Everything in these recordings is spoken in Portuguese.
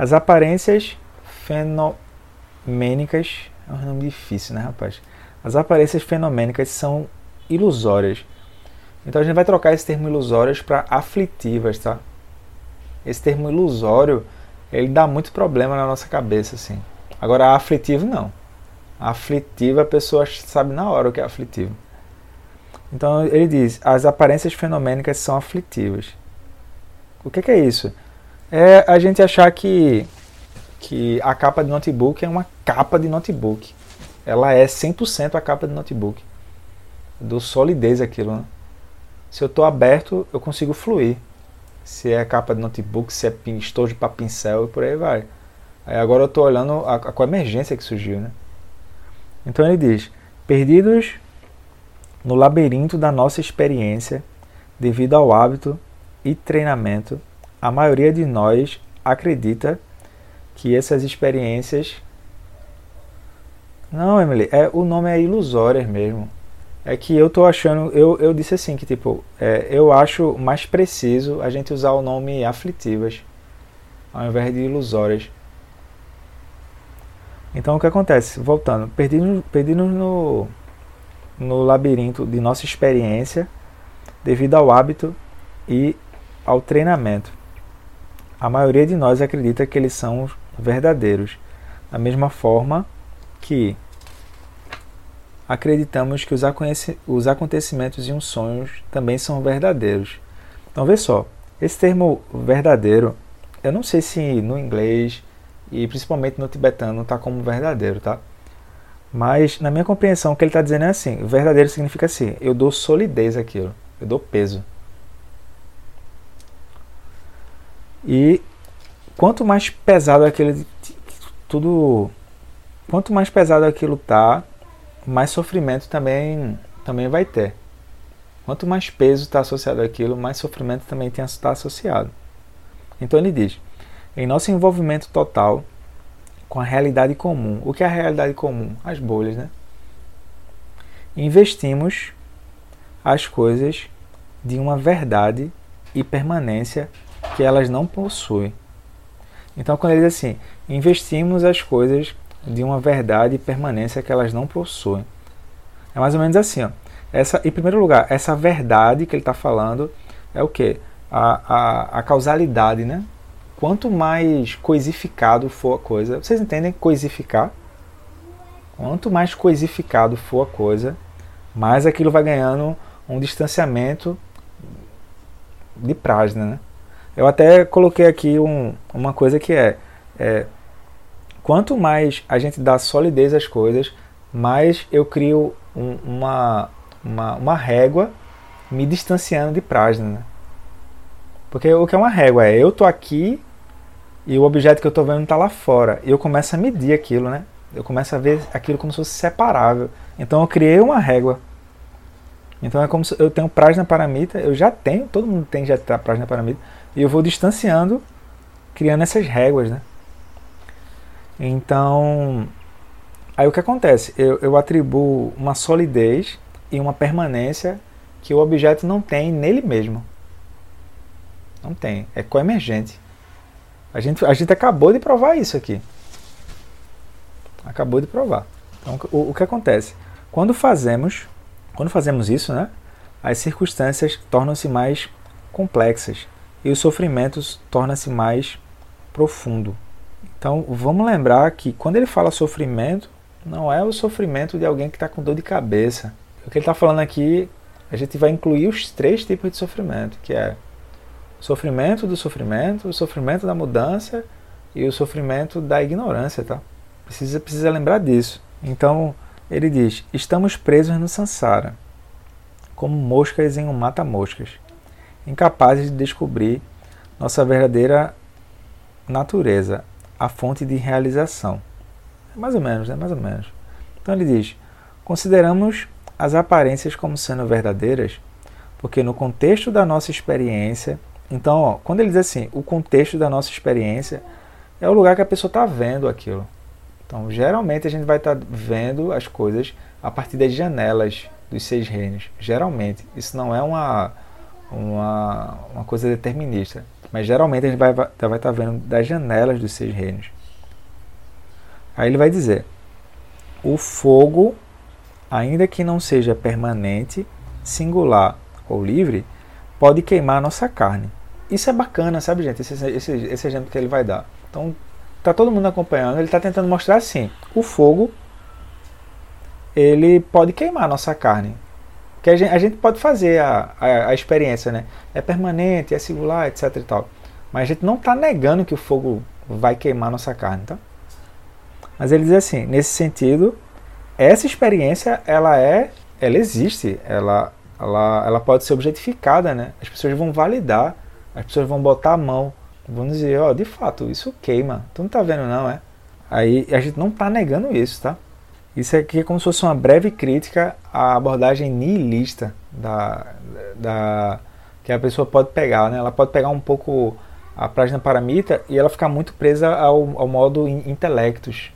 As aparências fenomênicas. É um nome difícil, né, rapaz? As aparências fenomênicas são ilusórias. Então a gente vai trocar esse termo ilusórias para aflitivas, tá? Esse termo ilusório, ele dá muito problema na nossa cabeça, assim. Agora, aflitivo não. Aflitivo a pessoa sabe na hora o que é aflitivo. Então ele diz: as aparências fenomênicas são aflitivas. O que, que é isso? É a gente achar que, que a capa de notebook é uma capa de notebook. Ela é 100% a capa de notebook. Do solidez aquilo, né? Se eu estou aberto, eu consigo fluir. Se é capa de notebook, se é estojo para pincel e por aí vai. Aí agora eu estou olhando a, a, com a emergência que surgiu, né? Então ele diz: perdidos no labirinto da nossa experiência, devido ao hábito e treinamento, a maioria de nós acredita que essas experiências. Não, Emily, é, o nome é ilusórias mesmo. É que eu tô achando, eu, eu disse assim, que tipo, é, eu acho mais preciso a gente usar o nome aflitivas ao invés de ilusórias. Então o que acontece? Voltando, perdidos, perdidos no, no labirinto de nossa experiência devido ao hábito e ao treinamento. A maioria de nós acredita que eles são verdadeiros, da mesma forma que acreditamos que os acontecimentos e os sonhos também são verdadeiros. Então, vê só, esse termo verdadeiro, eu não sei se no inglês e principalmente no tibetano está como verdadeiro, tá? Mas na minha compreensão, o que ele está dizendo é assim: verdadeiro significa assim, eu dou solidez àquilo, eu dou peso. E quanto mais pesado aquilo, tudo, quanto mais pesado aquilo tá, mais sofrimento também, também vai ter. Quanto mais peso está associado àquilo, mais sofrimento também está associado. Então ele diz: em nosso envolvimento total com a realidade comum. O que é a realidade comum? As bolhas, né? Investimos as coisas de uma verdade e permanência que elas não possuem. Então, quando ele diz assim, investimos as coisas de uma verdade e permanência que elas não possuem. É mais ou menos assim. Ó. Essa, em primeiro lugar, essa verdade que ele está falando é o que? A, a, a causalidade, né? Quanto mais coisificado for a coisa, vocês entendem coisificar? Quanto mais coisificado for a coisa, mais aquilo vai ganhando um distanciamento de prajna, né? Eu até coloquei aqui um, uma coisa que é, é quanto mais a gente dá solidez às coisas, mais eu crio um, uma, uma, uma régua me distanciando de Prajna. Né? Porque o que é uma régua? É eu tô aqui e o objeto que eu estou vendo está lá fora. E eu começo a medir aquilo, né? Eu começo a ver aquilo como se fosse separável. Então eu criei uma régua. Então é como se eu tenho Prajna Paramita, eu já tenho, todo mundo tem já tá Prajna Paramita, e eu vou distanciando, criando essas réguas, né? Então, aí o que acontece? Eu, eu atribuo uma solidez e uma permanência que o objeto não tem nele mesmo. Não tem, é coemergente. A gente, a gente acabou de provar isso aqui. Acabou de provar. Então, o, o que acontece? Quando fazemos, quando fazemos isso, né, as circunstâncias tornam-se mais complexas e os sofrimentos tornam-se mais profundo. Então vamos lembrar que quando ele fala sofrimento, não é o sofrimento de alguém que está com dor de cabeça. O que ele está falando aqui, a gente vai incluir os três tipos de sofrimento, que é o sofrimento do sofrimento, o sofrimento da mudança e o sofrimento da ignorância, tá? Precisa, precisa lembrar disso. Então ele diz: estamos presos no sansara, como moscas em um mata-moscas, incapazes de descobrir nossa verdadeira natureza, a fonte de realização. É mais ou menos, né? Mais ou menos. Então ele diz: consideramos as aparências como sendo verdadeiras, porque no contexto da nossa experiência, então, ó, quando ele diz assim, o contexto da nossa experiência é o lugar que a pessoa está vendo aquilo. Então, geralmente a gente vai estar tá vendo as coisas a partir das janelas dos seis reinos. Geralmente, isso não é uma uma, uma coisa determinista. mas geralmente a gente vai estar vai tá vendo das janelas dos seis reinos. Aí ele vai dizer: o fogo, ainda que não seja permanente, singular ou livre, pode queimar a nossa carne. Isso é bacana, sabe, gente? Esse, esse, esse exemplo que ele vai dar. Então, tá todo mundo acompanhando. Ele está tentando mostrar assim: o fogo ele pode queimar a nossa carne. Que a gente, a gente pode fazer a, a, a, experiência, né? É permanente, é singular, etc e tal. Mas a gente não está negando que o fogo vai queimar nossa carne, tá? Mas ele diz assim, nesse sentido, essa experiência, ela é, ela existe, ela, ela, ela pode ser objetificada, né? As pessoas vão validar, as pessoas vão botar a mão, vão dizer, ó, oh, de fato, isso queima. Tu não tá vendo não, é? Aí a gente não tá negando isso, tá? Isso aqui é como se fosse uma breve crítica à abordagem nihilista da, da que a pessoa pode pegar, né? Ela pode pegar um pouco a Prajna Paramita e ela ficar muito presa ao, ao modo intelectos.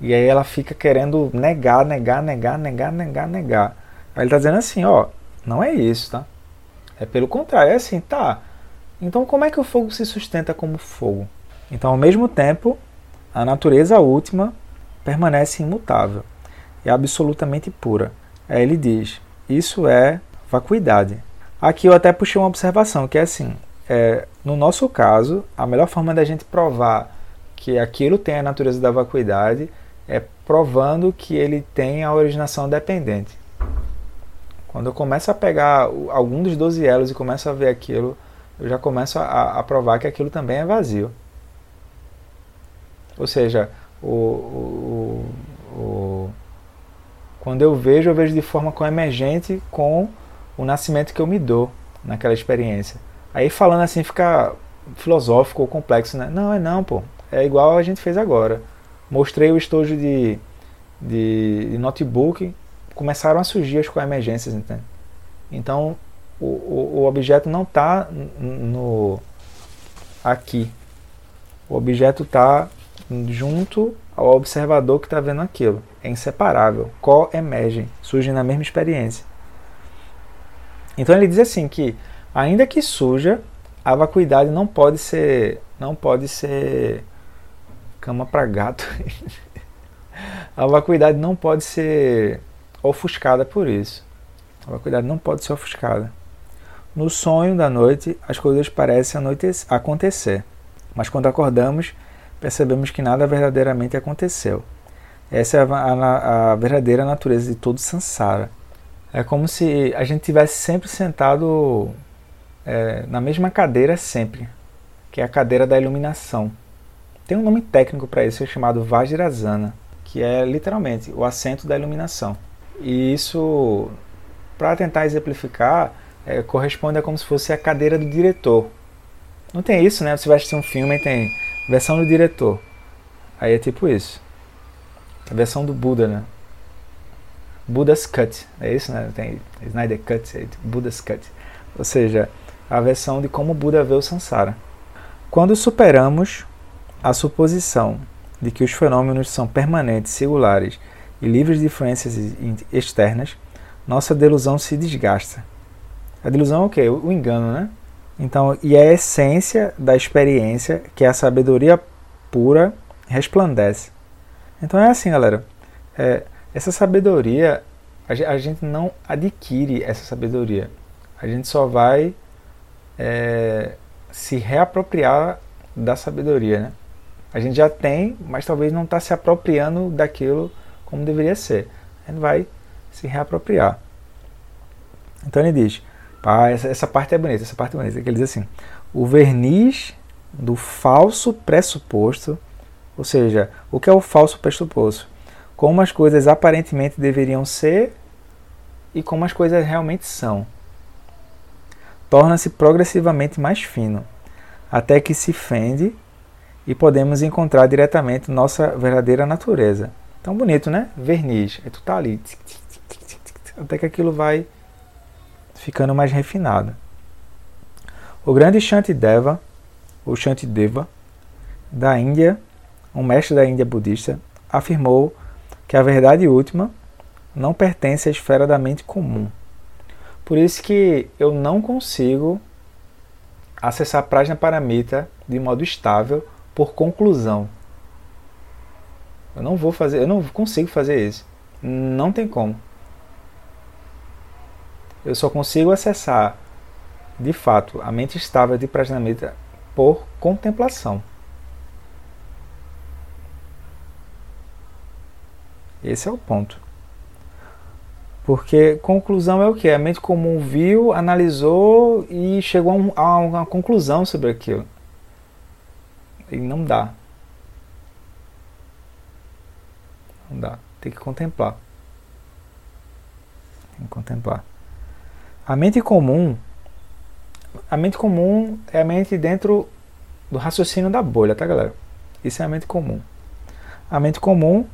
E aí ela fica querendo negar, negar, negar, negar, negar, negar. Aí ele está dizendo assim, ó, não é isso, tá? É pelo contrário, é assim, tá. Então como é que o fogo se sustenta como fogo? Então ao mesmo tempo, a natureza última permanece imutável e absolutamente pura. Aí ele diz: isso é vacuidade. Aqui eu até puxei uma observação que é assim: é, no nosso caso, a melhor forma da gente provar que aquilo tem a natureza da vacuidade é provando que ele tem a originação dependente. Quando eu começo a pegar algum dos 12 elos e começo a ver aquilo, eu já começo a, a provar que aquilo também é vazio. Ou seja, o, o, o, quando eu vejo, eu vejo de forma emergente com o nascimento que eu me dou naquela experiência. Aí falando assim fica filosófico ou complexo, né? Não, é não, pô. É igual a gente fez agora. Mostrei o estojo de, de, de notebook, começaram a surgir as coemergências, entende? Então, o, o, o objeto não está no aqui. O objeto está junto ao observador que está vendo aquilo. É inseparável, co-emergem, surgem na mesma experiência. Então ele diz assim que, ainda que suja, a vacuidade não pode ser, não pode ser cama para gato. a vacuidade não pode ser ofuscada por isso. A vacuidade não pode ser ofuscada. No sonho da noite, as coisas parecem acontecer, mas quando acordamos, percebemos que nada verdadeiramente aconteceu. Essa é a, a, a verdadeira natureza de todo samsara. É como se a gente tivesse sempre sentado é, na mesma cadeira sempre, que é a cadeira da iluminação. Tem um nome técnico para isso, é chamado Vajrasana, que é literalmente o assento da iluminação. E isso, para tentar exemplificar, é, corresponde a como se fosse a cadeira do diretor. Não tem isso, né? Você vai assistir um filme e tem Versão do diretor. Aí é tipo isso. A versão do Buda, né? Buda's Cut. É isso, né? Tem Snyder Cut, é Buda's Cut. Ou seja, a versão de como Buda vê o Sansara. Quando superamos a suposição de que os fenômenos são permanentes, singulares e livres de influências externas, nossa delusão se desgasta. A delusão é o quê? O engano, né? Então, e a essência da experiência, que é a sabedoria pura, resplandece. Então é assim, galera. É, essa sabedoria, a gente não adquire essa sabedoria. A gente só vai é, se reapropriar da sabedoria, né? A gente já tem, mas talvez não está se apropriando daquilo como deveria ser. A gente vai se reapropriar. Então ele diz: ah, essa, essa parte é bonita, essa parte é bonita. Ele diz assim: o verniz do falso pressuposto, ou seja, o que é o falso pressuposto? Como as coisas aparentemente deveriam ser e como as coisas realmente são. Torna-se progressivamente mais fino, até que se fende e podemos encontrar diretamente nossa verdadeira natureza. Tão bonito, né? Verniz. Aí tu tá ali. Até que aquilo vai ficando mais refinada. O grande Shantideva, ou Shantideva, da Índia, um mestre da Índia budista, afirmou que a verdade última não pertence à esfera da mente comum. Por isso que eu não consigo acessar Prajna Paramita de modo estável por conclusão. Eu não vou fazer, eu não consigo fazer isso. Não tem como. Eu só consigo acessar de fato a mente estável de Prajnamita por contemplação. Esse é o ponto. Porque conclusão é o que? A mente comum viu, analisou e chegou a uma conclusão sobre aquilo. E não dá. Não dá. Tem que contemplar. Tem que contemplar. A mente comum. A mente comum é a mente dentro do raciocínio da bolha, tá, galera? Isso é a mente comum. A mente comum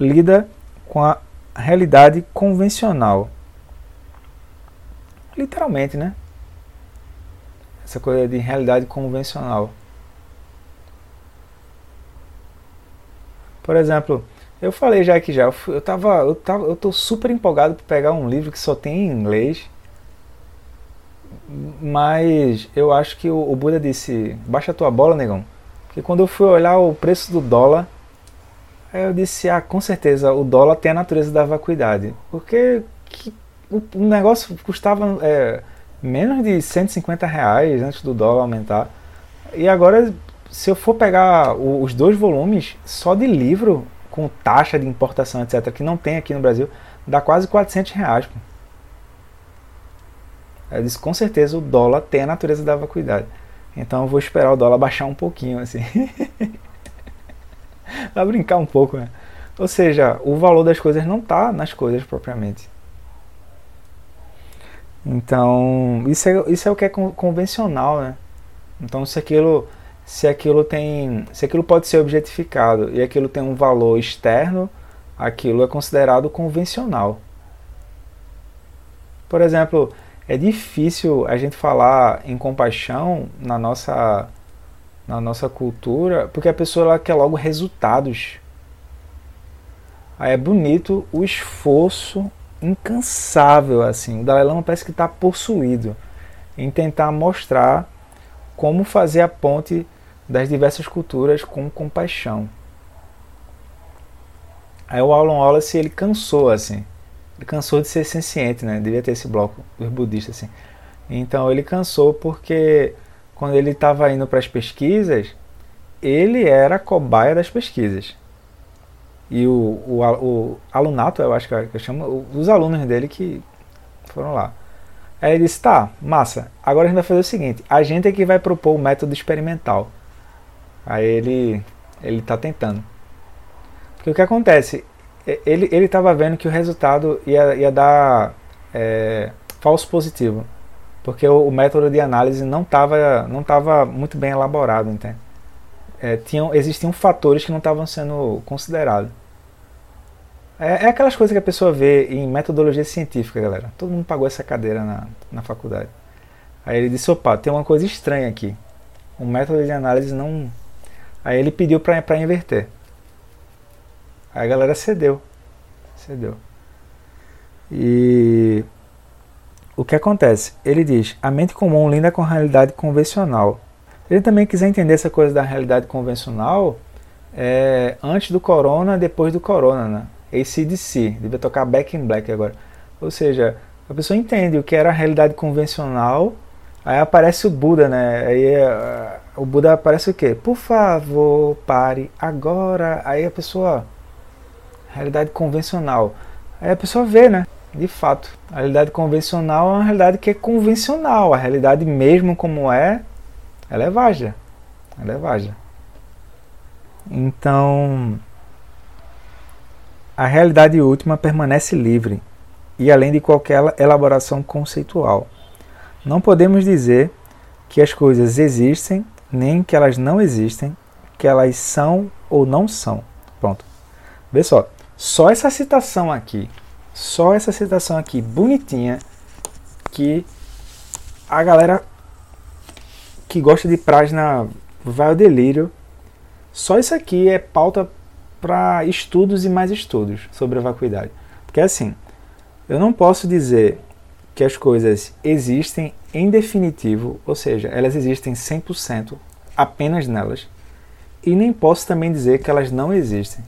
lida com a realidade convencional. Literalmente, né? Essa coisa de realidade convencional. Por exemplo, eu falei já aqui já, eu tava, eu tava, eu tô super empolgado para pegar um livro que só tem em inglês. Mas eu acho que o, Buda disse, baixa a tua bola, negão. Porque quando eu fui olhar o preço do dólar, eu disse, ah, com certeza, o dólar tem a natureza da vacuidade. Porque que, o, o, negócio custava é, menos de 150 reais antes do dólar aumentar. E agora, se eu for pegar o, os dois volumes só de livro, com taxa de importação, etc., que não tem aqui no Brasil, dá quase 400 reais. Eu disse, com certeza o dólar tem a natureza da vacuidade. Então eu vou esperar o dólar baixar um pouquinho, assim. Vai brincar um pouco, né? Ou seja, o valor das coisas não está nas coisas propriamente. Então, isso é, isso é o que é convencional, né? Então, se aquilo, se aquilo tem, se aquilo pode ser objetificado e aquilo tem um valor externo, aquilo é considerado convencional. Por exemplo, é difícil a gente falar em compaixão na nossa na nossa cultura, porque a pessoa ela quer logo resultados. Aí é bonito o esforço incansável assim. O Dalai Lama parece que está possuído em tentar mostrar como fazer a ponte das diversas culturas com compaixão. Aí o Alan Wallace ele cansou assim. Cansou de ser senciente, né? Devia ter esse bloco dos budistas assim. Então ele cansou porque quando ele estava indo para as pesquisas, ele era cobaia das pesquisas. E o, o, o alunato, eu acho que eu chamo, os alunos dele que foram lá. Aí ele disse: tá, massa, agora a gente vai fazer o seguinte: a gente é que vai propor o método experimental. Aí ele ele está tentando. Porque o que acontece? Ele estava vendo que o resultado ia, ia dar é, falso positivo porque o, o método de análise não estava não tava muito bem elaborado, entende? É, tinham, existiam fatores que não estavam sendo considerados. É, é, aquelas coisas que a pessoa vê em metodologia científica, galera. Todo mundo pagou essa cadeira na, na faculdade. Aí ele disse, opa, tem uma coisa estranha aqui. O método de análise não... Aí ele pediu para inverter. Aí a galera cedeu. Cedeu. E o que acontece? Ele diz: a mente comum lida com a realidade convencional. Se ele também quiser entender essa coisa da realidade convencional, é, antes do corona, depois do corona, né? ACDC, devia tocar Back in Black agora. Ou seja, a pessoa entende o que era a realidade convencional, aí aparece o Buda, né? Aí uh, o Buda aparece o quê? Por favor, pare agora. Aí a pessoa, realidade convencional. Aí a pessoa vê, né? de fato. A realidade convencional é uma realidade que é convencional. A realidade mesmo como é, ela é vaga. Ela é vaga. Então, a realidade última permanece livre e além de qualquer elaboração conceitual. Não podemos dizer que as coisas existem, nem que elas não existem, que elas são ou não são. Pronto. Vê só, só essa citação aqui só essa citação aqui, bonitinha, que a galera que gosta de Prajna vai ao delírio. Só isso aqui é pauta para estudos e mais estudos sobre a vacuidade. Porque assim, eu não posso dizer que as coisas existem em definitivo, ou seja, elas existem 100% apenas nelas, e nem posso também dizer que elas não existem.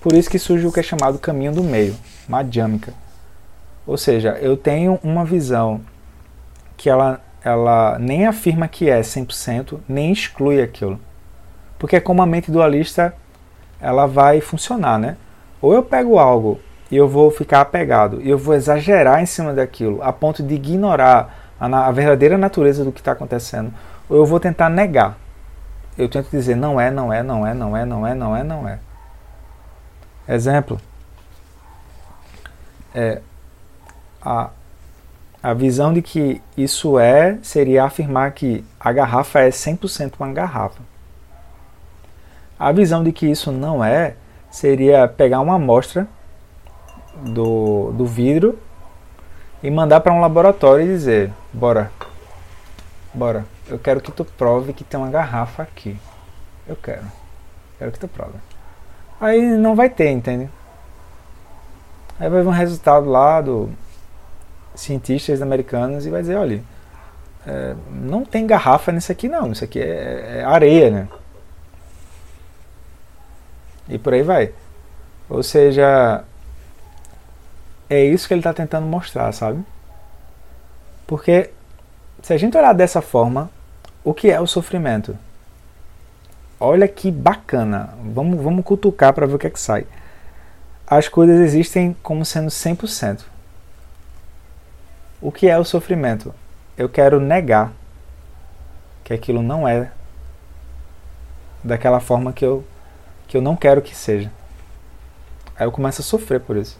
Por isso que surge o que é chamado caminho do meio, madhyamika. Ou seja, eu tenho uma visão que ela, ela nem afirma que é 100%, nem exclui aquilo. Porque é como a mente dualista ela vai funcionar, né? Ou eu pego algo e eu vou ficar apegado, e eu vou exagerar em cima daquilo, a ponto de ignorar a, a verdadeira natureza do que está acontecendo, ou eu vou tentar negar. Eu tento dizer não é, não é, não é, não é, não é, não é, não é. Exemplo. É, a, a visão de que isso é seria afirmar que a garrafa é 100% uma garrafa. A visão de que isso não é seria pegar uma amostra do, do vidro e mandar para um laboratório e dizer: Bora, bora, eu quero que tu prove que tem uma garrafa aqui. Eu quero, quero que tu prove. Aí não vai ter, entende? Aí vai vir um resultado lá do cientistas americanos e vai dizer: olha, é, não tem garrafa nisso aqui, não, isso aqui é, é areia, né? E por aí vai. Ou seja, é isso que ele está tentando mostrar, sabe? Porque se a gente olhar dessa forma, o que é o sofrimento? Olha que bacana. Vamos, vamos cutucar para ver o que é que sai. As coisas existem como sendo 100%. O que é o sofrimento? Eu quero negar que aquilo não é daquela forma que eu, que eu não quero que seja. Aí eu começo a sofrer por isso.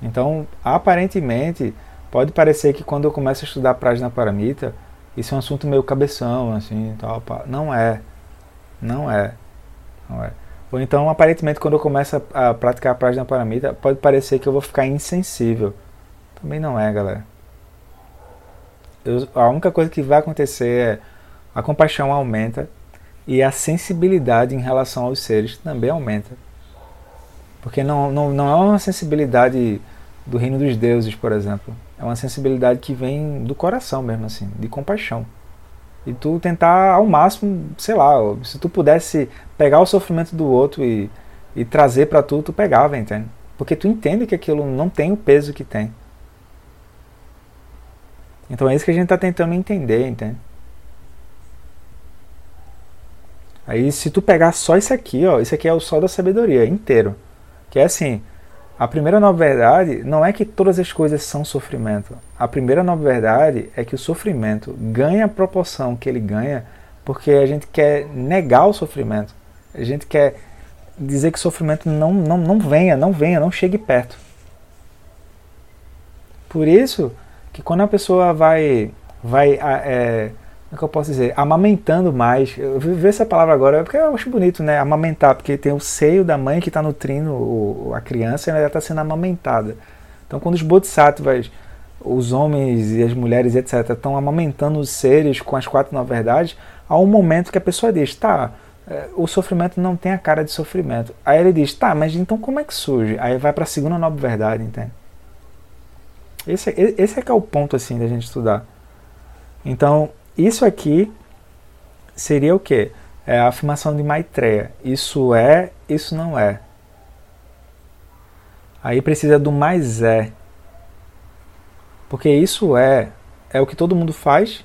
Então, aparentemente, pode parecer que quando eu começo a estudar Prajna Paramita, isso é um assunto meio cabeção, assim, tal, pá. não é. Não é. Não é. Ou então, aparentemente, quando eu começo a, a praticar Prajna Paramita, pode parecer que eu vou ficar insensível. Também não é, galera. Eu, a única coisa que vai acontecer é a compaixão aumenta e a sensibilidade em relação aos seres também aumenta. Porque não, não, não é uma sensibilidade do reino dos deuses, por exemplo. É uma sensibilidade que vem do coração mesmo, assim, de compaixão. E tu tentar ao máximo, sei lá, se tu pudesse pegar o sofrimento do outro e, e trazer para tu, tu pegava, entende? Porque tu entende que aquilo não tem o peso que tem. Então é isso que a gente está tentando entender, entende? Aí se tu pegar só isso aqui, ó, isso aqui é o sol da sabedoria inteiro. Que é assim, a primeira nova verdade não é que todas as coisas são sofrimento. A primeira nova verdade é que o sofrimento ganha a proporção que ele ganha porque a gente quer negar o sofrimento. A gente quer dizer que o sofrimento não, não, não venha, não venha, não chegue perto. Por isso que quando a pessoa vai, vai é, é que eu posso dizer, amamentando mais. Eu vi essa palavra agora porque eu acho bonito, né? Amamentar, porque tem o seio da mãe que está nutrindo a criança e ela está sendo amamentada. Então, quando os bodhisattvas, os homens e as mulheres, etc., estão amamentando os seres com as quatro novas verdades, há um momento que a pessoa diz: tá, é, o sofrimento não tem a cara de sofrimento. Aí ele diz: tá, mas então como é que surge? Aí vai para a segunda nova verdade, entende? Esse, esse é que é o ponto assim da gente estudar. Então, isso aqui seria o quê? É a afirmação de Maitreya. Isso é, isso não é. Aí precisa do mais é. Porque isso é, é o que todo mundo faz.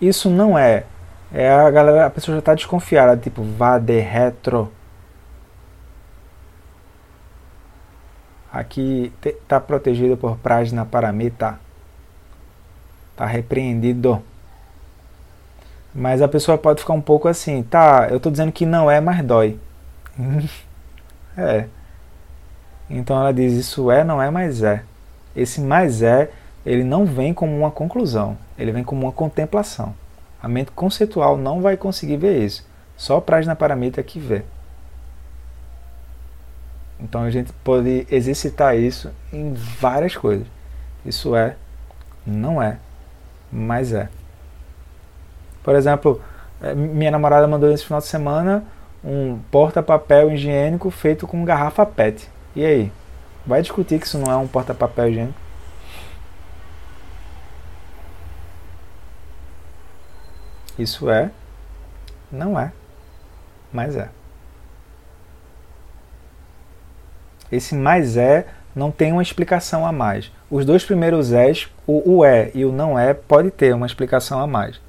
Isso não é. É a galera, a pessoa já está desconfiada, tipo, vá de retro. Aqui está protegido por Prajna Paramita. Está repreendido. Mas a pessoa pode ficar um pouco assim, tá, eu estou dizendo que não é, mas dói. é. Então ela diz, isso é, não é, mas é. Esse mais é, ele não vem como uma conclusão, ele vem como uma contemplação. A mente conceitual não vai conseguir ver isso. Só o Prajna Paramita que vê. Então a gente pode exercitar isso em várias coisas. Isso é, não é mas é. Por exemplo, é, minha namorada mandou nesse final de semana um porta-papel higiênico feito com garrafa PET. E aí? Vai discutir que isso não é um porta-papel higiênico? Isso é? Não é, mas é. Esse mais é não tem uma explicação a mais. Os dois primeiros és o, o é e o não é, pode ter uma explicação a mais.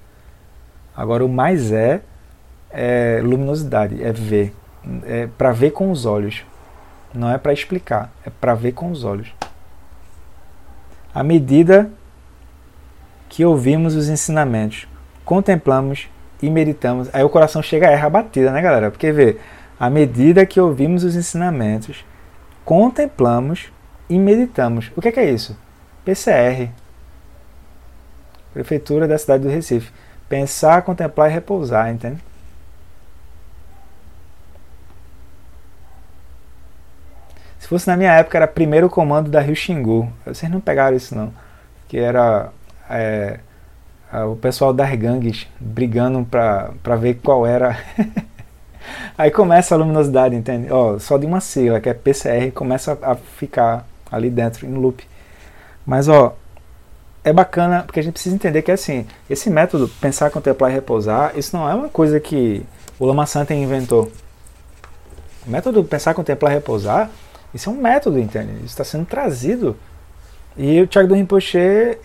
Agora, o mais é, é luminosidade, é ver. É para ver com os olhos. Não é para explicar, é para ver com os olhos. À medida que ouvimos os ensinamentos, contemplamos e meditamos, aí o coração chega a erra batida, né, galera? Porque vê, à medida que ouvimos os ensinamentos, contemplamos e meditamos. O que é, que é isso? PCR. Prefeitura da cidade do Recife. Pensar, contemplar e repousar, entende? Se fosse na minha época, era primeiro comando da Rio Xingu. Vocês não pegaram isso não. Que era é, o pessoal das gangues brigando para ver qual era Aí começa a luminosidade, entende? Ó, só de uma sigla, que é PCR, começa a ficar ali dentro, em loop. Mas, ó, é bacana, porque a gente precisa entender que, assim, esse método, pensar, contemplar e repousar, isso não é uma coisa que o Lama Santa inventou. O método pensar, contemplar e repousar, isso é um método, entende? Isso está sendo trazido. E o Thiago do Rinpoche,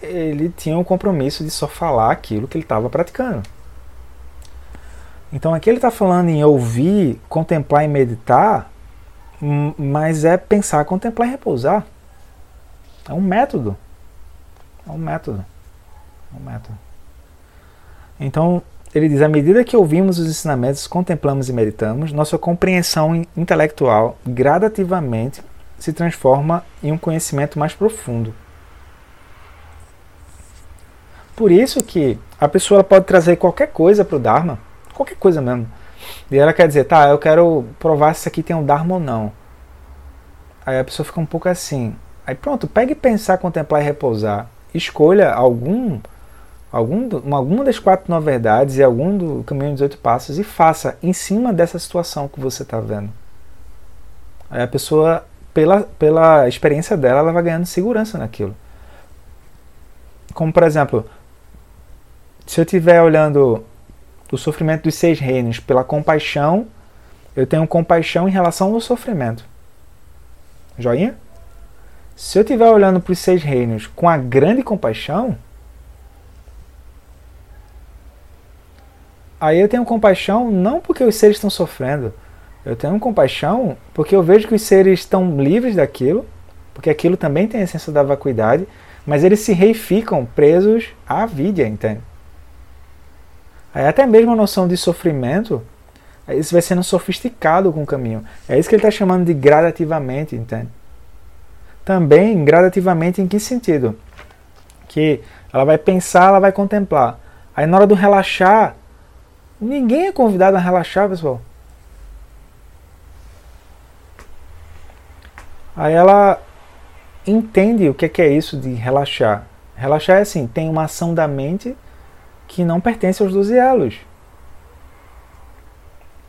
ele tinha um compromisso de só falar aquilo que ele estava praticando. Então aqui ele está falando em ouvir, contemplar e meditar, mas é pensar, contemplar e repousar. É um método. É um método. É um método. Então, ele diz: à medida que ouvimos os ensinamentos, contemplamos e meditamos, nossa compreensão intelectual gradativamente se transforma em um conhecimento mais profundo. Por isso que a pessoa pode trazer qualquer coisa para o Dharma qualquer coisa mesmo. E ela quer dizer, tá, eu quero provar se isso aqui tem um Dharma ou não. Aí a pessoa fica um pouco assim. Aí pronto, pegue pensar, contemplar e repousar. Escolha algum, algum alguma das quatro nove verdades e algum do caminho dos oito passos e faça em cima dessa situação que você está vendo. Aí a pessoa, pela, pela experiência dela, ela vai ganhando segurança naquilo. Como por exemplo, se eu estiver olhando do sofrimento dos seis reinos pela compaixão, eu tenho compaixão em relação ao sofrimento. Joinha? Se eu estiver olhando para os seis reinos com a grande compaixão, aí eu tenho compaixão não porque os seres estão sofrendo, eu tenho compaixão porque eu vejo que os seres estão livres daquilo, porque aquilo também tem a essência da vacuidade, mas eles se reificam presos à vida, entende? Aí até mesmo a noção de sofrimento, isso vai sendo sofisticado com o caminho. É isso que ele está chamando de gradativamente, entende? Também, gradativamente, em que sentido? Que ela vai pensar, ela vai contemplar. Aí na hora do relaxar, ninguém é convidado a relaxar, pessoal. Aí ela entende o que é isso de relaxar. Relaxar é assim, tem uma ação da mente que não pertence aos 12 elos.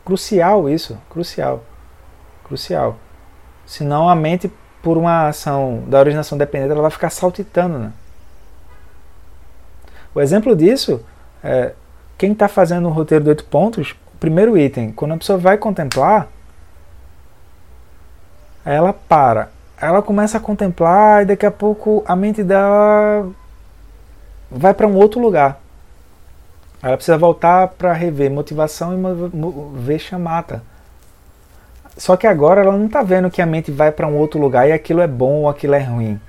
Crucial isso, crucial. Crucial. Senão a mente, por uma ação da originação dependente, ela vai ficar saltitando. Né? O exemplo disso é quem está fazendo o roteiro de oito pontos, o primeiro item, quando a pessoa vai contemplar, ela para. Ela começa a contemplar e daqui a pouco a mente dela vai para um outro lugar. Ela precisa voltar para rever motivação e ver chamata. Só que agora ela não está vendo que a mente vai para um outro lugar e aquilo é bom ou aquilo é ruim.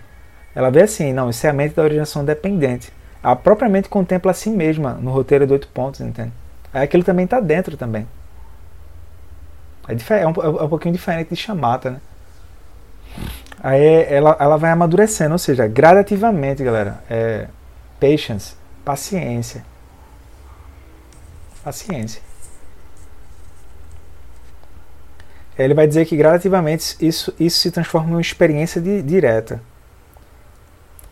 Ela vê assim, não, isso é a mente da originação dependente. A própria mente contempla a si mesma no roteiro de oito pontos, entende? Aí aquilo também está dentro também. É, é, um, é um pouquinho diferente de chamata, né? Aí ela, ela vai amadurecendo, ou seja, gradativamente, galera. É patience, paciência paciência. Ele vai dizer que gradativamente isso, isso se transforma em uma experiência de, direta.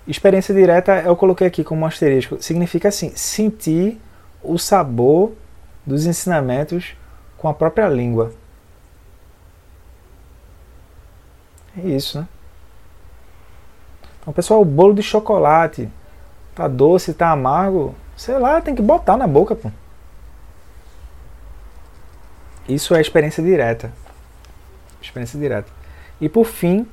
Experiência direta eu coloquei aqui como um asterisco. Significa assim, sentir o sabor dos ensinamentos com a própria língua. É isso, né? Então, pessoal, o bolo de chocolate tá doce, tá amargo, sei lá, tem que botar na boca, pô. Isso é experiência direta. Experiência direta. E por fim,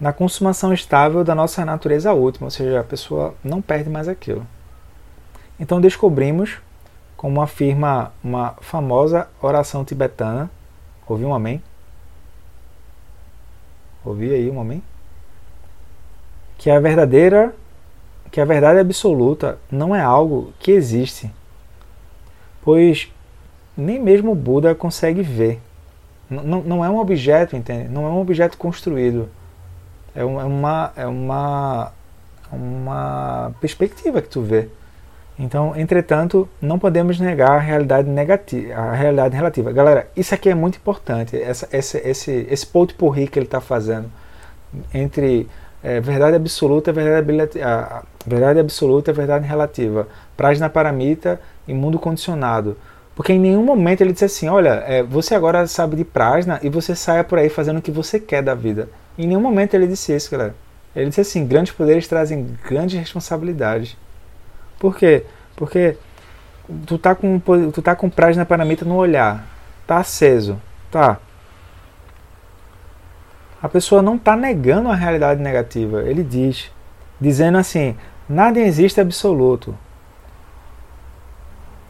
na consumação estável da nossa natureza última, ou seja, a pessoa não perde mais aquilo. Então descobrimos, como afirma uma famosa oração tibetana, ouvi um amém? Ouvi aí um amém? Que a verdadeira, que a verdade absoluta não é algo que existe, pois nem mesmo Buda consegue ver. Não, não é um objeto, entende? Não é um objeto construído. É, é uma, é uma, uma perspectiva que tu vê. Então, entretanto, não podemos negar a realidade negativa, a realidade relativa. Galera, isso aqui é muito importante. Essa, esse, esse, esse potpourri que ele está fazendo entre é, verdade absoluta, verdade, a, verdade absoluta, verdade relativa, prajna paramita e mundo condicionado. Porque em nenhum momento ele disse assim: olha, é, você agora sabe de prajna e você saia por aí fazendo o que você quer da vida. Em nenhum momento ele disse isso, galera. Ele disse assim: grandes poderes trazem grandes responsabilidades. Por quê? Porque tu tá com, tu tá com prajna paramita no olhar, tá aceso, tá. A pessoa não está negando a realidade negativa. Ele diz, dizendo assim: nada existe absoluto.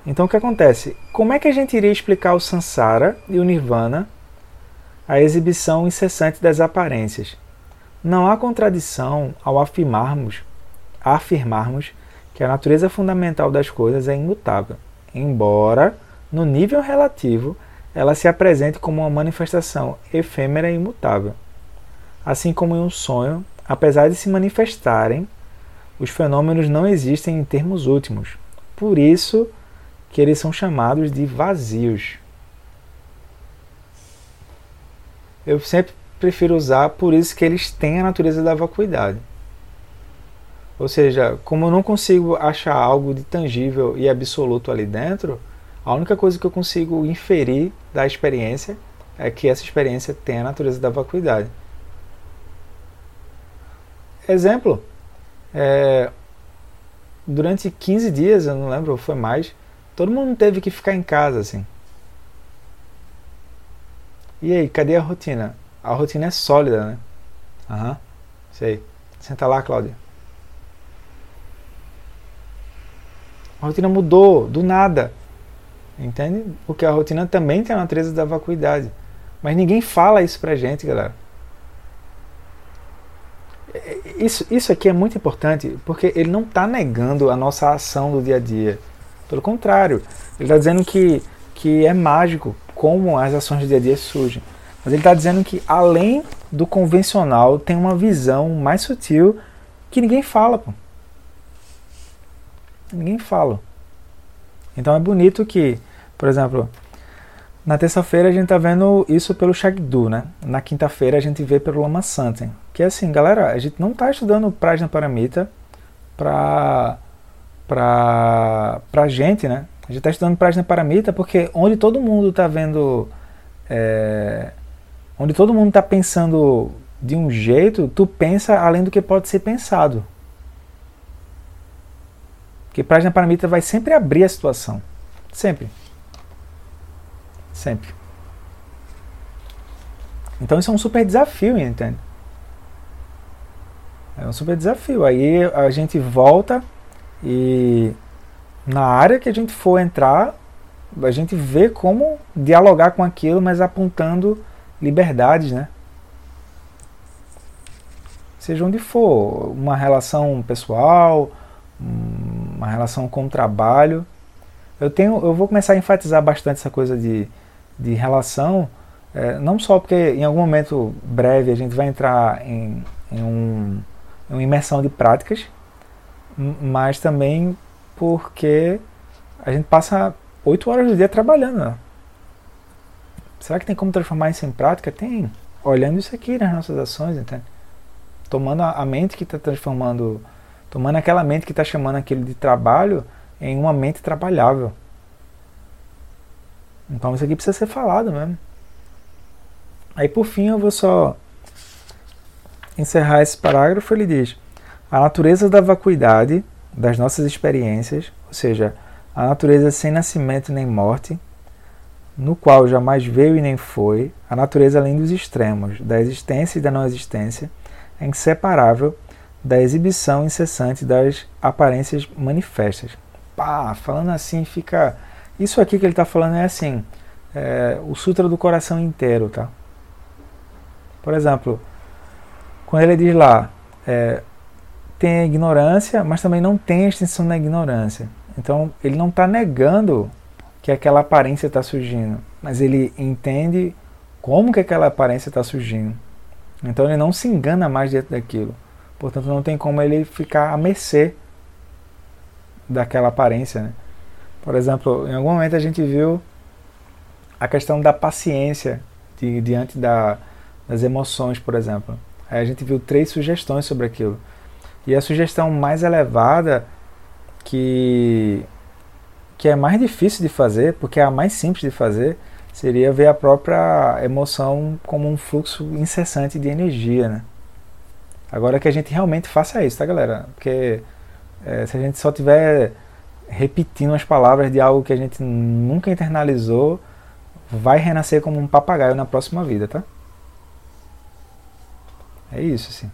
Então o que acontece? Como é que a gente iria explicar o Sansara e o Nirvana, a exibição incessante das aparências? Não há contradição ao afirmarmos, afirmarmos que a natureza fundamental das coisas é imutável, embora, no nível relativo, ela se apresente como uma manifestação efêmera e imutável. Assim como em um sonho, apesar de se manifestarem, os fenômenos não existem em termos últimos. Por isso, que eles são chamados de vazios. Eu sempre prefiro usar por isso que eles têm a natureza da vacuidade. Ou seja, como eu não consigo achar algo de tangível e absoluto ali dentro, a única coisa que eu consigo inferir da experiência é que essa experiência tem a natureza da vacuidade. Exemplo, é, durante 15 dias, eu não lembro, foi mais, Todo mundo teve que ficar em casa, assim. E aí, cadê a rotina? A rotina é sólida, né? Aham, uhum, sei. Senta lá, Cláudia. A rotina mudou, do nada. Entende? Porque a rotina também tem a natureza da vacuidade. Mas ninguém fala isso pra gente, galera. Isso, isso aqui é muito importante porque ele não está negando a nossa ação do dia a dia. Pelo contrário, ele está dizendo que, que é mágico como as ações do dia a dia surgem. Mas ele está dizendo que além do convencional tem uma visão mais sutil que ninguém fala. Pô. Ninguém fala. Então é bonito que, por exemplo, na terça-feira a gente está vendo isso pelo Shagdu, né? Na quinta-feira a gente vê pelo Lama Santen. Que é assim, galera, a gente não está estudando Prajna Paramita para para a gente, né? A gente está estudando Prajna Paramita porque onde todo mundo está vendo, é, onde todo mundo está pensando de um jeito, tu pensa além do que pode ser pensado. Porque Prajna Paramita vai sempre abrir a situação. Sempre. Sempre. Então isso é um super desafio, entende? É um super desafio. Aí a gente volta e na área que a gente for entrar, a gente vê como dialogar com aquilo, mas apontando liberdades, né? Seja onde for, uma relação pessoal, uma relação com o trabalho. Eu tenho, eu vou começar a enfatizar bastante essa coisa de, de relação, é, não só porque em algum momento breve a gente vai entrar em, em, um, em uma imersão de práticas, mas também porque a gente passa oito horas do dia trabalhando. Né? Será que tem como transformar isso em prática? Tem. Olhando isso aqui nas nossas ações, entende? Tomando a mente que está transformando, tomando aquela mente que está chamando aquilo de trabalho em uma mente trabalhável. Então isso aqui precisa ser falado mesmo. Aí por fim eu vou só encerrar esse parágrafo. Ele diz: a natureza da vacuidade das nossas experiências, ou seja, a natureza sem nascimento nem morte, no qual jamais veio e nem foi, a natureza além dos extremos, da existência e da não existência, é inseparável da exibição incessante das aparências manifestas. Pá, falando assim fica. Isso aqui que ele está falando é assim, é, o Sutra do Coração inteiro, tá? Por exemplo, quando ele diz lá, é, tem a ignorância, mas também não tem a extensão da ignorância. Então, ele não está negando que aquela aparência está surgindo, mas ele entende como que aquela aparência está surgindo. Então, ele não se engana mais dentro daquilo. Portanto, não tem como ele ficar à mercê daquela aparência. Né? Por exemplo, em algum momento a gente viu a questão da paciência de, diante da, das emoções, por exemplo. Aí a gente viu três sugestões sobre aquilo. E a sugestão mais elevada, que, que é mais difícil de fazer, porque é a mais simples de fazer, seria ver a própria emoção como um fluxo incessante de energia. Né? Agora que a gente realmente faça isso, tá, galera? Porque é, se a gente só tiver repetindo as palavras de algo que a gente nunca internalizou, vai renascer como um papagaio na próxima vida, tá? É isso, sim.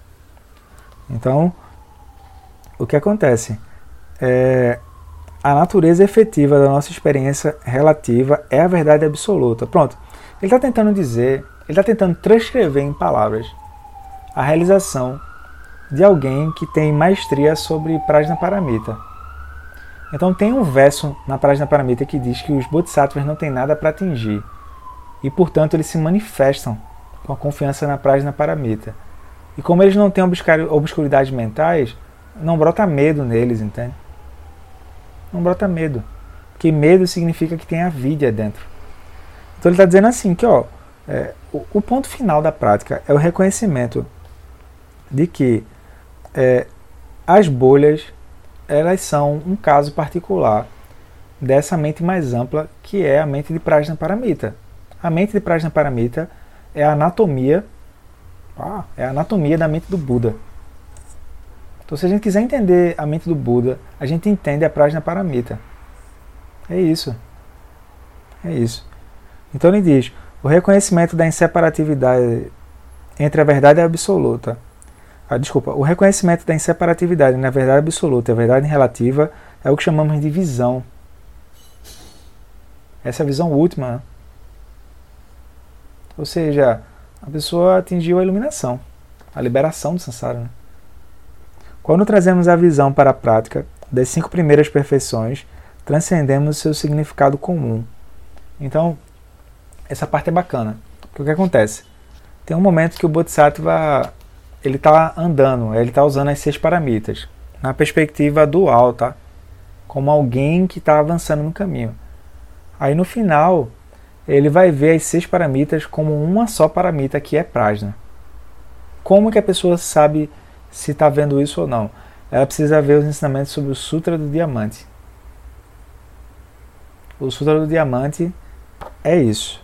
Então, o que acontece? É, a natureza efetiva da nossa experiência relativa é a verdade absoluta. Pronto. Ele está tentando dizer, ele está tentando transcrever em palavras a realização de alguém que tem maestria sobre Prajna Paramita. Então tem um verso na Prajna Paramita que diz que os Bodhisattvas não têm nada para atingir e, portanto, eles se manifestam com a confiança na Prajna Paramita. E como eles não têm obscuridades mentais, não brota medo neles, entende? Não brota medo. Porque medo significa que tem a vida dentro. Então ele está dizendo assim que ó, é, o, o, ponto final da prática é o reconhecimento de que é, as bolhas elas são um caso particular dessa mente mais ampla que é a mente de Prajna Paramita. A mente de Prajna Paramita é a anatomia, ah, é a anatomia da mente do Buda. Então, se a gente quiser entender a mente do Buda, a gente entende a Prajna Paramita. É isso. É isso. Então ele diz: o reconhecimento da inseparatividade entre a verdade absoluta ah, desculpa, o reconhecimento da inseparatividade na verdade absoluta e a verdade relativa é o que chamamos de visão. Essa é a visão última. Né? Ou seja, a pessoa atingiu a iluminação, a liberação do samsara. Né? Quando trazemos a visão para a prática das cinco primeiras perfeições, transcendemos o seu significado comum. Então, essa parte é bacana. Porque o que acontece? Tem um momento que o Bodhisattva ele está andando, ele está usando as seis paramitas na perspectiva dual, tá? Como alguém que está avançando no caminho. Aí no final, ele vai ver as seis paramitas como uma só paramita que é prajna. Como que a pessoa sabe se está vendo isso ou não? Ela precisa ver os ensinamentos sobre o Sutra do Diamante. O Sutra do Diamante é isso.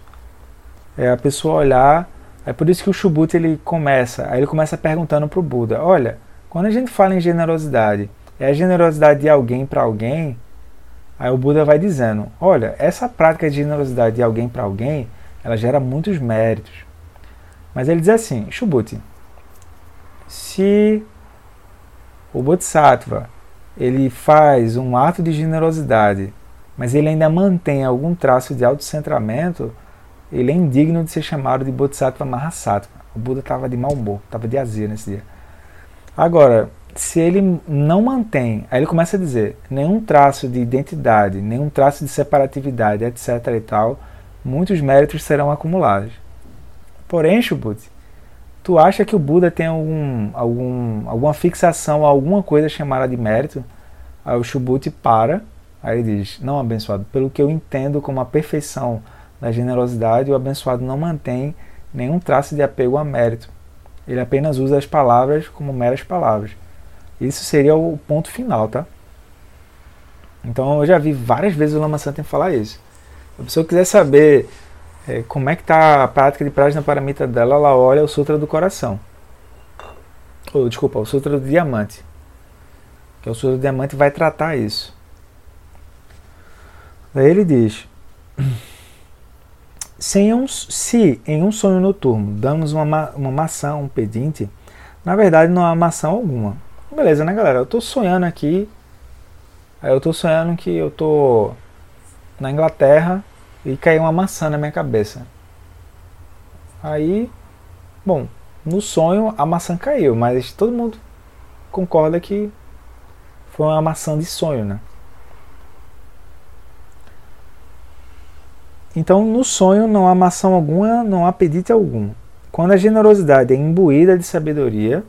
É a pessoa olhar é por isso que o Shubut ele começa, aí ele começa perguntando para o Buda: olha, quando a gente fala em generosidade, é a generosidade de alguém para alguém? Aí o Buda vai dizendo: olha, essa prática de generosidade de alguém para alguém, ela gera muitos méritos. Mas ele diz assim: Shubut, se o Bodhisattva ele faz um ato de generosidade, mas ele ainda mantém algum traço de autocentramento, ele é indigno de ser chamado de Bodhisattva Mahasattva. O Buda estava de mau humor, estava de azia nesse dia. Agora, se ele não mantém, aí ele começa a dizer, nenhum traço de identidade, nenhum traço de separatividade, etc. e tal, muitos méritos serão acumulados. Porém, Shubhuti, tu acha que o Buda tem algum, algum, alguma fixação alguma coisa chamada de mérito? Aí o Shubhuti para, aí ele diz, não abençoado, pelo que eu entendo como a perfeição da generosidade, o abençoado não mantém nenhum traço de apego a mérito. Ele apenas usa as palavras como meras palavras. Isso seria o ponto final, tá? Então eu já vi várias vezes o Lama Santen falar isso. Se a pessoa quiser saber é, como é que está a prática de Prajna Paramita dela, ela olha o Sutra do Coração. Ou, desculpa, o Sutra do Diamante. Que é o Sutra do Diamante vai tratar isso. Daí ele diz se, um, se em um sonho noturno damos uma, uma maçã um pedinte, na verdade não há maçã alguma. Beleza, né, galera? Eu tô sonhando aqui. Eu tô sonhando que eu tô na Inglaterra e caiu uma maçã na minha cabeça. Aí, bom, no sonho a maçã caiu, mas todo mundo concorda que foi uma maçã de sonho, né? Então, no sonho não há maçã alguma, não há apetite algum. Quando a generosidade é imbuída de sabedoria,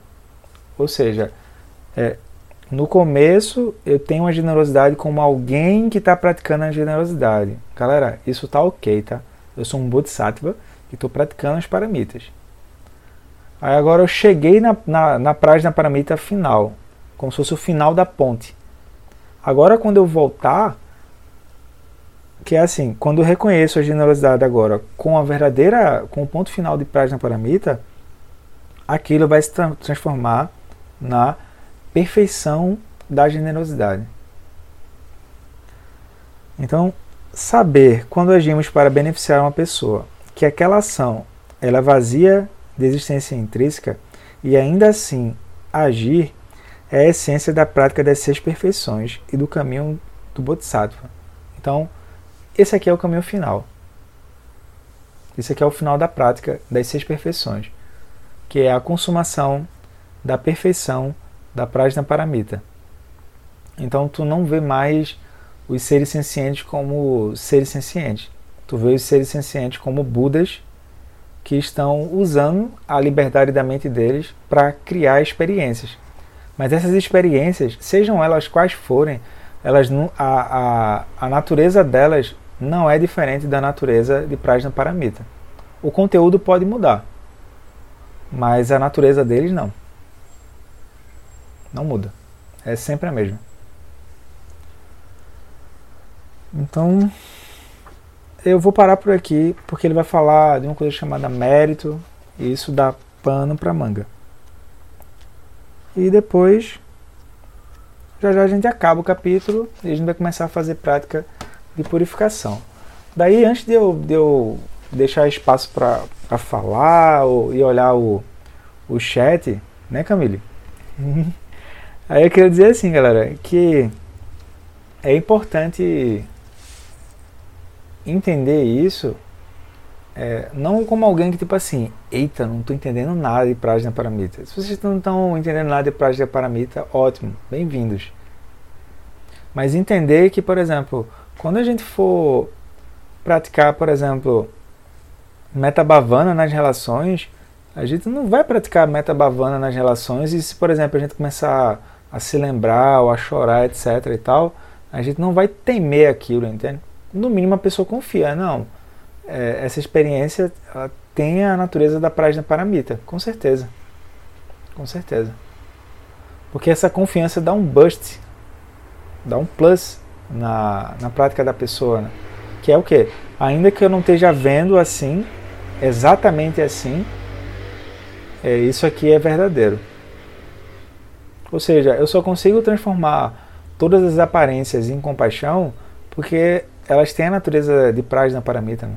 ou seja, é, no começo eu tenho uma generosidade como alguém que está praticando a generosidade. Galera, isso tá ok, tá? Eu sou um bodhisattva que estou praticando as paramitas. Aí agora eu cheguei na, na, na página paramita final, como se fosse o final da ponte. Agora quando eu voltar, que é assim, quando eu reconheço a generosidade agora com a verdadeira, com o ponto final de Prajna Paramita, aquilo vai se transformar na perfeição da generosidade. Então, saber quando agimos para beneficiar uma pessoa que aquela ação ela é vazia de existência intrínseca e ainda assim agir é a essência da prática das seis perfeições e do caminho do Bodhisattva. Então, esse aqui é o caminho final. Esse aqui é o final da prática das seis perfeições, que é a consumação da perfeição da Prajna Paramita. Então tu não vê mais os seres sencientes como seres sencientes. Tu vê os seres sencientes como Budas que estão usando a liberdade da mente deles para criar experiências. Mas essas experiências, sejam elas quais forem, elas a, a, a natureza delas não é diferente da natureza de Prajna Paramita. O conteúdo pode mudar, mas a natureza deles não. Não muda. É sempre a mesma. Então, eu vou parar por aqui, porque ele vai falar de uma coisa chamada mérito, e isso dá pano para manga. E depois, já já a gente acaba o capítulo e a gente vai começar a fazer prática de purificação. Daí, antes de eu, de eu deixar espaço para falar ou, e olhar o, o chat, né, Camille? Aí eu queria dizer assim, galera, que é importante entender isso é, não como alguém que tipo assim, eita, não estou entendendo nada de Prajna Paramita. Se vocês não estão entendendo nada de Prajna Paramita, ótimo, bem-vindos. Mas entender que, por exemplo, quando a gente for praticar, por exemplo, metabhavana nas relações, a gente não vai praticar metabhavana nas relações e se, por exemplo, a gente começar a se lembrar ou a chorar, etc e tal, a gente não vai temer aquilo, entende? No mínimo a pessoa confia, não. É, essa experiência tem a natureza da Prajna Paramita, com certeza. Com certeza. Porque essa confiança dá um boost, dá um plus na, na prática da pessoa, né? que é o que? Ainda que eu não esteja vendo assim, exatamente assim, é, isso aqui é verdadeiro. Ou seja, eu só consigo transformar todas as aparências em compaixão porque elas têm a natureza de Prajna Paramita. Né?